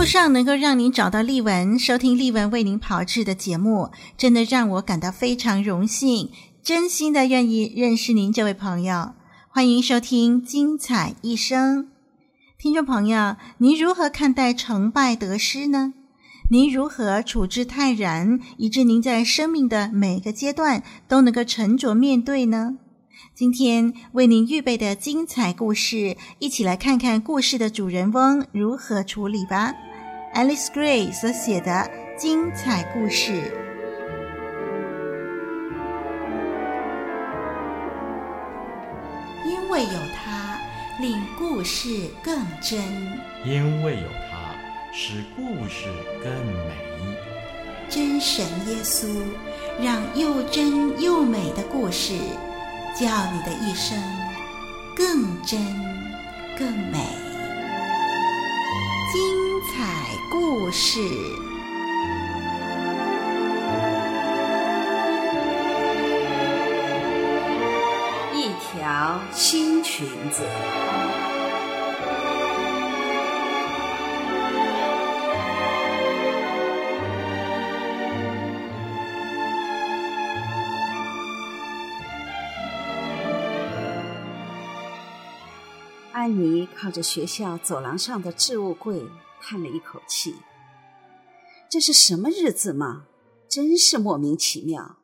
路上能够让您找到丽文，收听丽文为您炮制的节目，真的让我感到非常荣幸。真心的愿意认识您这位朋友，欢迎收听《精彩一生》。听众朋友，您如何看待成败得失呢？您如何处之泰然，以致您在生命的每个阶段都能够沉着面对呢？今天为您预备的精彩故事，一起来看看故事的主人翁如何处理吧。Alice Gray 所写的精彩故事。因为有他，令故事更真；因为有他，使故事更美。真神耶稣，让又真又美的故事，叫你的一生更真更美。故事。一条新裙子。安妮靠着学校走廊上的置物柜，叹了一口气：“这是什么日子吗？真是莫名其妙。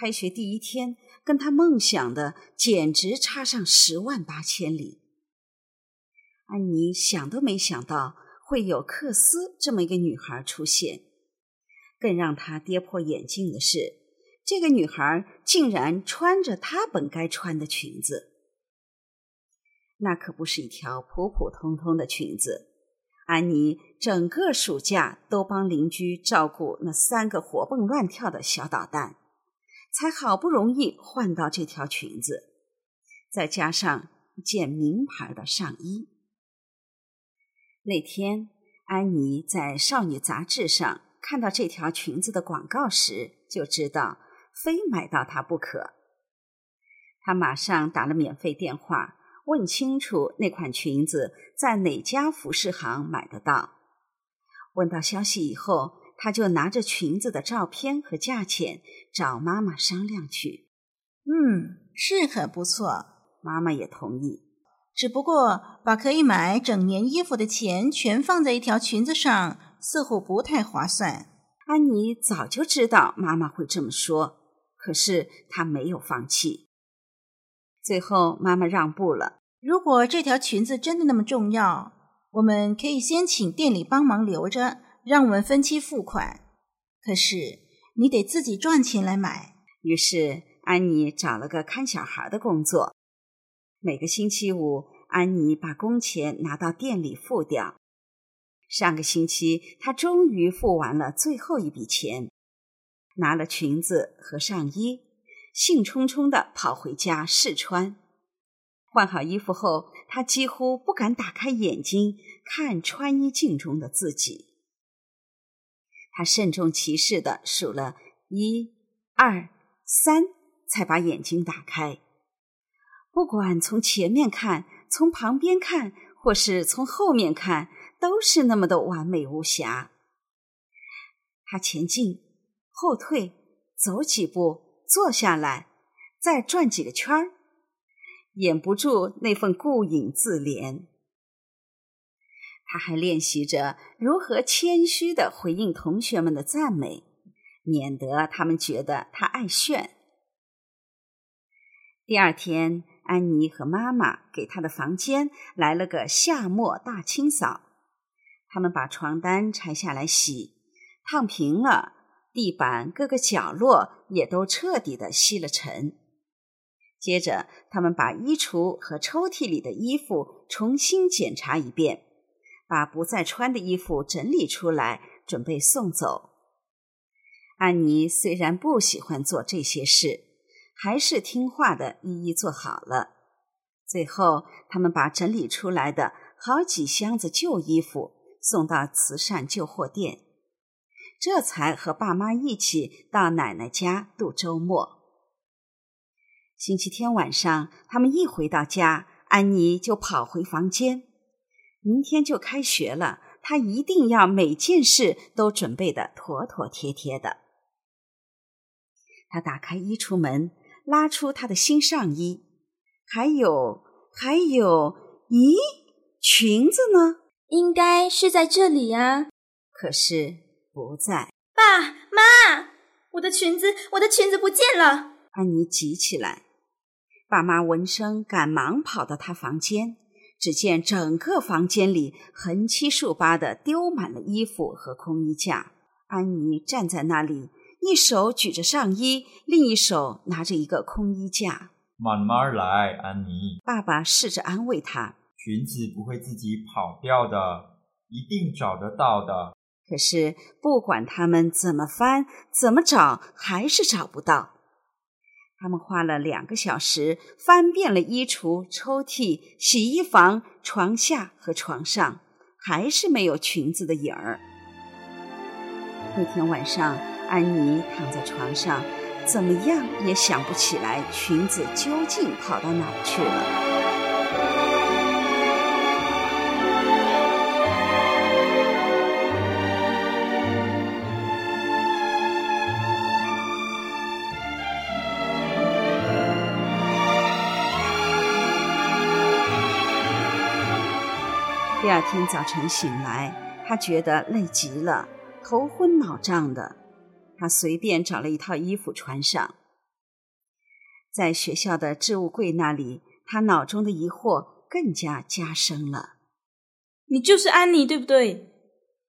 开学第一天。”跟他梦想的简直差上十万八千里。安妮想都没想到会有克斯这么一个女孩出现，更让她跌破眼镜的是，这个女孩竟然穿着她本该穿的裙子。那可不是一条普普通通的裙子。安妮整个暑假都帮邻居照顾那三个活蹦乱跳的小捣蛋。才好不容易换到这条裙子，再加上一件名牌的上衣。那天，安妮在少女杂志上看到这条裙子的广告时，就知道非买到它不可。她马上打了免费电话，问清楚那款裙子在哪家服饰行买得到。问到消息以后，他就拿着裙子的照片和价钱找妈妈商量去。嗯，是很不错，妈妈也同意。只不过把可以买整年衣服的钱全放在一条裙子上，似乎不太划算。安妮早就知道妈妈会这么说，可是她没有放弃。最后，妈妈让步了。如果这条裙子真的那么重要，我们可以先请店里帮忙留着。让我们分期付款，可是你得自己赚钱来买。于是安妮找了个看小孩的工作。每个星期五，安妮把工钱拿到店里付掉。上个星期，她终于付完了最后一笔钱，拿了裙子和上衣，兴冲冲地跑回家试穿。换好衣服后，他几乎不敢打开眼睛看穿衣镜中的自己。他慎重其事地数了一、二、三，才把眼睛打开。不管从前面看、从旁边看，或是从后面看，都是那么的完美无瑕。他前进、后退，走几步，坐下来，再转几个圈儿，掩不住那份顾影自怜。他还练习着如何谦虚地回应同学们的赞美，免得他们觉得他爱炫。第二天，安妮和妈妈给她的房间来了个夏末大清扫。他们把床单拆下来洗，烫平了，地板各个角落也都彻底的吸了尘。接着，他们把衣橱和抽屉里的衣服重新检查一遍，把不再穿的衣服整理出来，准备送走。安妮虽然不喜欢做这些事，还是听话的一一做好了。最后，他们把整理出来的好几箱子旧衣服送到慈善旧货店，这才和爸妈一起到奶奶家度周末。星期天晚上，他们一回到家，安妮就跑回房间。明天就开学了，她一定要每件事都准备的妥妥帖帖的。她打开衣橱门，拉出她的新上衣，还有，还有，咦，裙子呢？应该是在这里啊。可是不在。爸妈，我的裙子，我的裙子不见了！安妮急起来。爸妈闻声，赶忙跑到他房间，只见整个房间里横七竖八的丢满了衣服和空衣架。安妮站在那里，一手举着上衣，另一手拿着一个空衣架。慢慢来，安妮。爸爸试着安慰她：“裙子不会自己跑掉的，一定找得到的。”可是不管他们怎么翻，怎么找，还是找不到。他们花了两个小时，翻遍了衣橱、抽屉、洗衣房、床下和床上，还是没有裙子的影儿。那天晚上，安妮躺在床上，怎么样也想不起来裙子究竟跑到哪儿去了。第二天早晨醒来，他觉得累极了，头昏脑胀的。他随便找了一套衣服穿上，在学校的置物柜那里，他脑中的疑惑更加加深了。你就是安妮，对不对？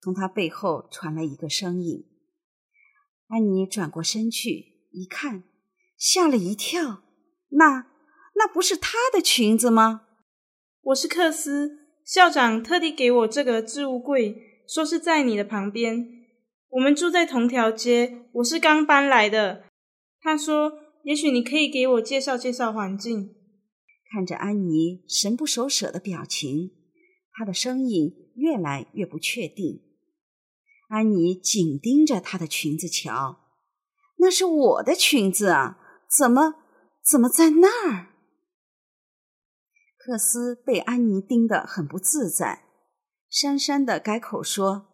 从他背后传来一个声音。安妮转过身去一看，吓了一跳。那那不是她的裙子吗？我是克斯。校长特地给我这个置物柜，说是在你的旁边。我们住在同条街，我是刚搬来的。他说，也许你可以给我介绍介绍环境。看着安妮神不守舍的表情，他的声音越来越不确定。安妮紧盯着她的裙子瞧，那是我的裙子啊，怎么怎么在那儿？克斯被安妮盯得很不自在，讪讪的改口说：“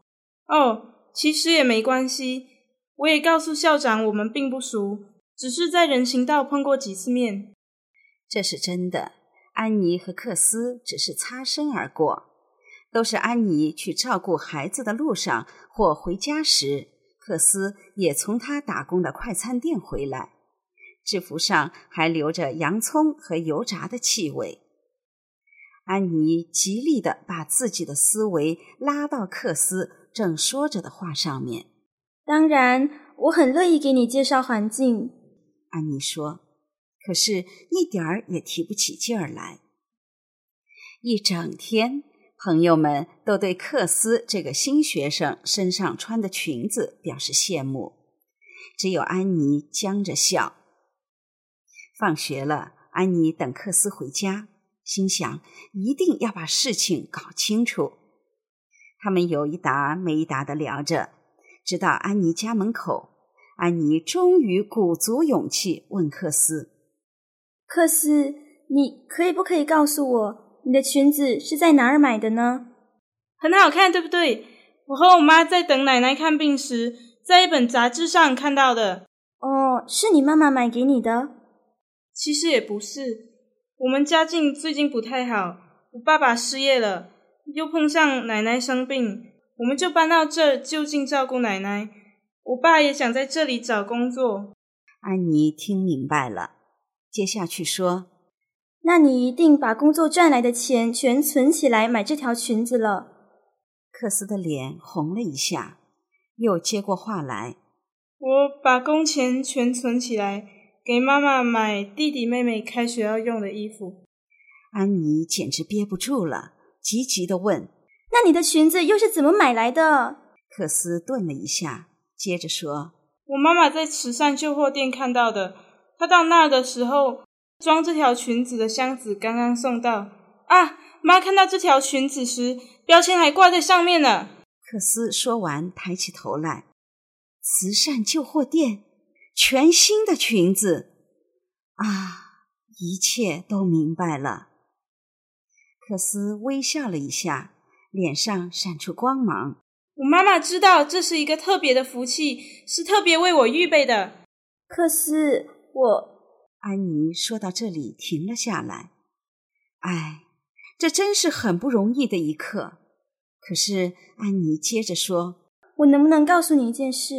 哦，其实也没关系。我也告诉校长，我们并不熟，只是在人行道碰过几次面。”这是真的。安妮和克斯只是擦身而过，都是安妮去照顾孩子的路上或回家时，克斯也从他打工的快餐店回来，制服上还留着洋葱和油炸的气味。安妮极力的把自己的思维拉到克斯正说着的话上面。当然，我很乐意给你介绍环境。安妮说，可是一点儿也提不起劲儿来。一整天，朋友们都对克斯这个新学生身上穿的裙子表示羡慕，只有安妮僵着笑。放学了，安妮等克斯回家。心想一定要把事情搞清楚。他们有一搭没一搭的聊着，直到安妮家门口，安妮终于鼓足勇气问克斯：“克斯，你可以不可以告诉我，你的裙子是在哪儿买的呢？很好看，对不对？我和我妈在等奶奶看病时，在一本杂志上看到的。哦，是你妈妈买给你的？其实也不是。”我们家境最近不太好，我爸爸失业了，又碰上奶奶生病，我们就搬到这儿就近照顾奶奶。我爸也想在这里找工作。安妮听明白了，接下去说：“那你一定把工作赚来的钱全存起来买这条裙子了。克斯的脸红了一下，又接过话来：“我把工钱全存起来，给妈妈买弟弟妹妹开学要用的衣服。”安妮简直憋不住了，急急的问：“那你的裙子又是怎么买来的？”克斯顿了一下，接着说：“我妈妈在慈善旧货店看到的，她到那儿的时候。”装这条裙子的箱子刚刚送到啊！妈看到这条裙子时，标签还挂在上面呢。克斯说完，抬起头来。慈善旧货店，全新的裙子啊！一切都明白了。克斯微笑了一下，脸上闪出光芒。我妈妈知道这是一个特别的福气，是特别为我预备的。克斯，我。安妮说到这里停了下来。哎，这真是很不容易的一刻。可是安妮接着说：“我能不能告诉你一件事？”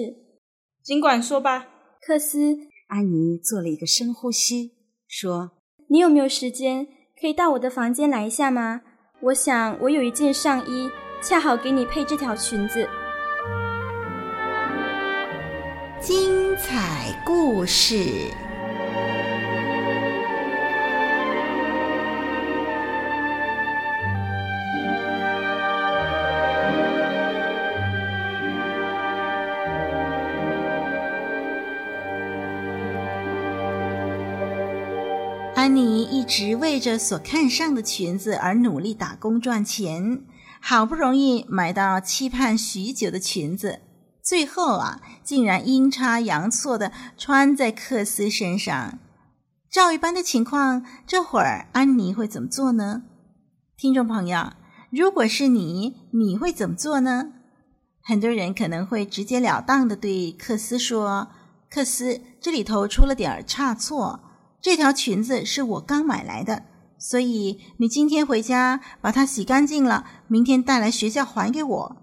尽管说吧，克斯。安妮做了一个深呼吸，说：“你有没有时间可以到我的房间来一下吗？我想我有一件上衣，恰好给你配这条裙子。”精彩故事。安妮一直为着所看上的裙子而努力打工赚钱，好不容易买到期盼许久的裙子，最后啊，竟然阴差阳错地穿在克斯身上。照一般的情况，这会儿安妮会怎么做呢？听众朋友，如果是你，你会怎么做呢？很多人可能会直截了当地对克斯说：“克斯，这里头出了点差错。”这条裙子是我刚买来的，所以你今天回家把它洗干净了，明天带来学校还给我。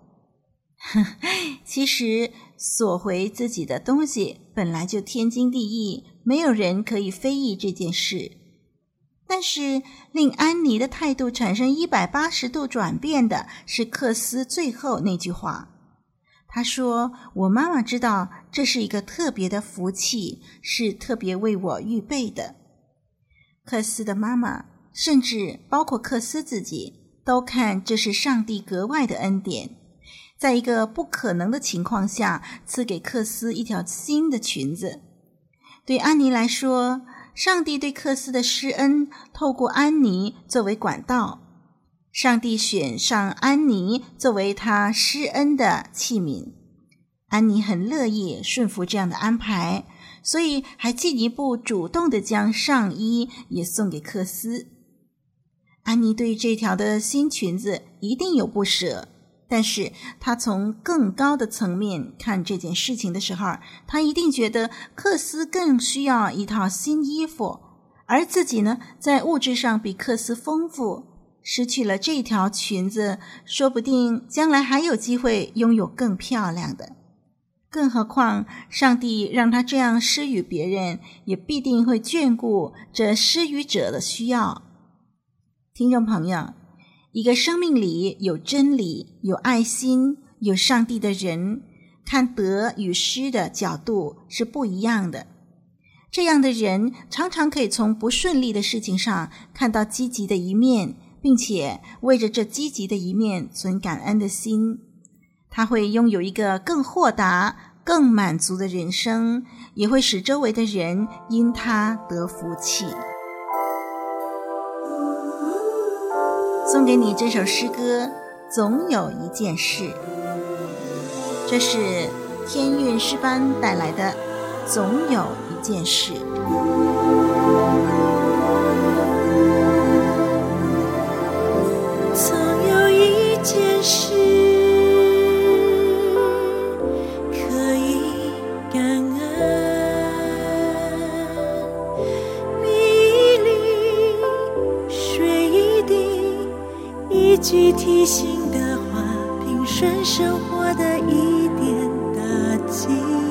其实索回自己的东西本来就天经地义，没有人可以非议这件事。但是令安妮的态度产生一百八十度转变的是克斯最后那句话。他说：“我妈妈知道这是一个特别的福气，是特别为我预备的。”克斯的妈妈，甚至包括克斯自己，都看这是上帝格外的恩典，在一个不可能的情况下，赐给克斯一条新的裙子。对安妮来说，上帝对克斯的施恩，透过安妮作为管道。上帝选上安妮作为他施恩的器皿，安妮很乐意顺服这样的安排，所以还进一步主动的将上衣也送给克斯。安妮对这条的新裙子一定有不舍，但是她从更高的层面看这件事情的时候，她一定觉得克斯更需要一套新衣服，而自己呢，在物质上比克斯丰富。失去了这条裙子，说不定将来还有机会拥有更漂亮的。更何况，上帝让他这样施予别人，也必定会眷顾这施予者的需要。听众朋友，一个生命里有真理、有爱心、有上帝的人，看得与失的角度是不一样的。这样的人常常可以从不顺利的事情上看到积极的一面。并且为着这积极的一面存感恩的心，他会拥有一个更豁达、更满足的人生，也会使周围的人因他得福气。送给你这首诗歌，总有一件事。这是天韵诗班带来的《总有一件事》。心的话，平顺生活的一点打击。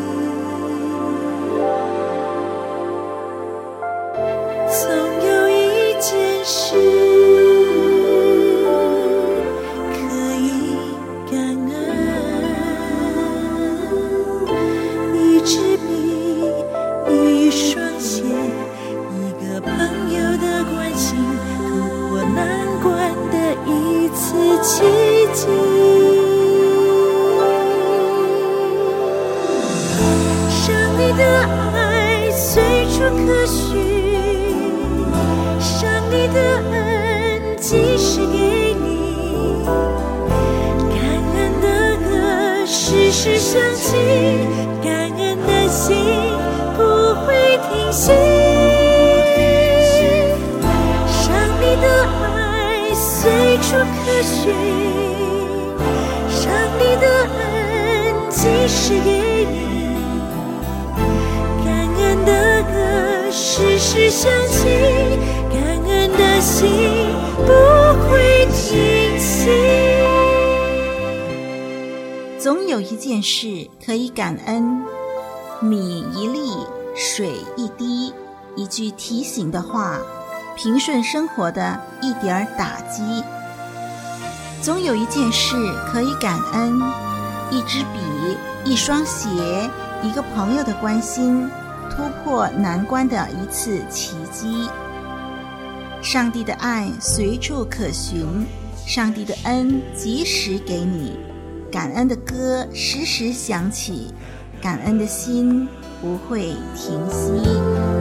处可寻，上帝的恩即时给你，感恩的歌时时响起，感恩的心不会停息。上帝的爱随处可寻，上帝的恩即时给相信，感恩的心不会停息。总有一件事可以感恩：米一粒，水一滴，一句提醒的话，平顺生活的一点打击。总有一件事可以感恩：一支笔、一双鞋、一个朋友的关心，突破难关的一次奇迹。上帝的爱随处可寻，上帝的恩及时给你，感恩的歌时时响起，感恩的心不会停息。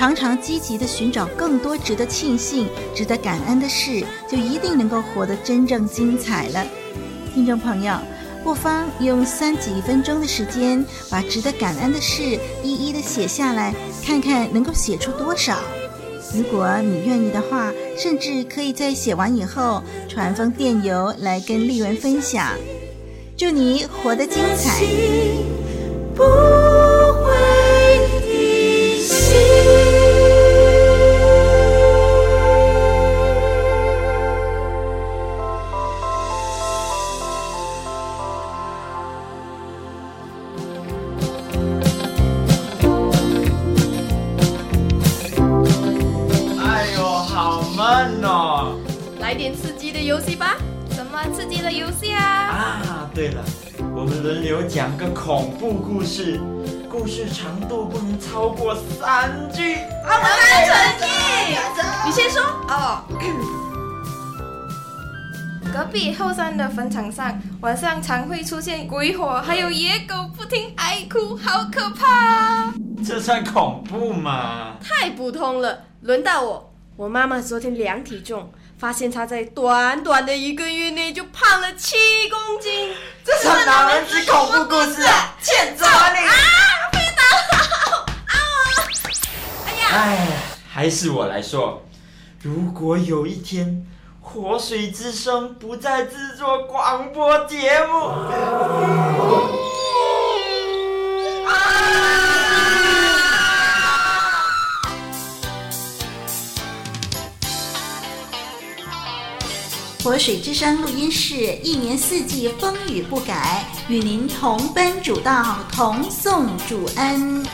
常常积极的寻找更多值得庆幸、值得感恩的事，就一定能够活得真正精彩了。听众朋友，不妨用三几分钟的时间，把值得感恩的事一一的写下来，看看能够写出多少。如果你愿意的话，甚至可以在写完以后传封电邮来跟丽文分享。祝你活得精彩！不讲个恐怖故事，故事长度不能超过三句。好，我来承认。你先说。哦。隔壁后山的坟场上，晚上常会出现鬼火，还有野狗不停哀哭，好可怕。这算恐怖吗？太普通了。轮到我，我妈妈昨天量体重。发现她在短短的一个月内就胖了七公斤，这是哪门子恐怖故事啊？欠揍啊你！啊，被打了！啊！哎呀！哎，还是我来说，如果有一天活水之声不再制作广播节目。活水之声录音室，一年四季风雨不改，与您同奔主道，同颂主恩。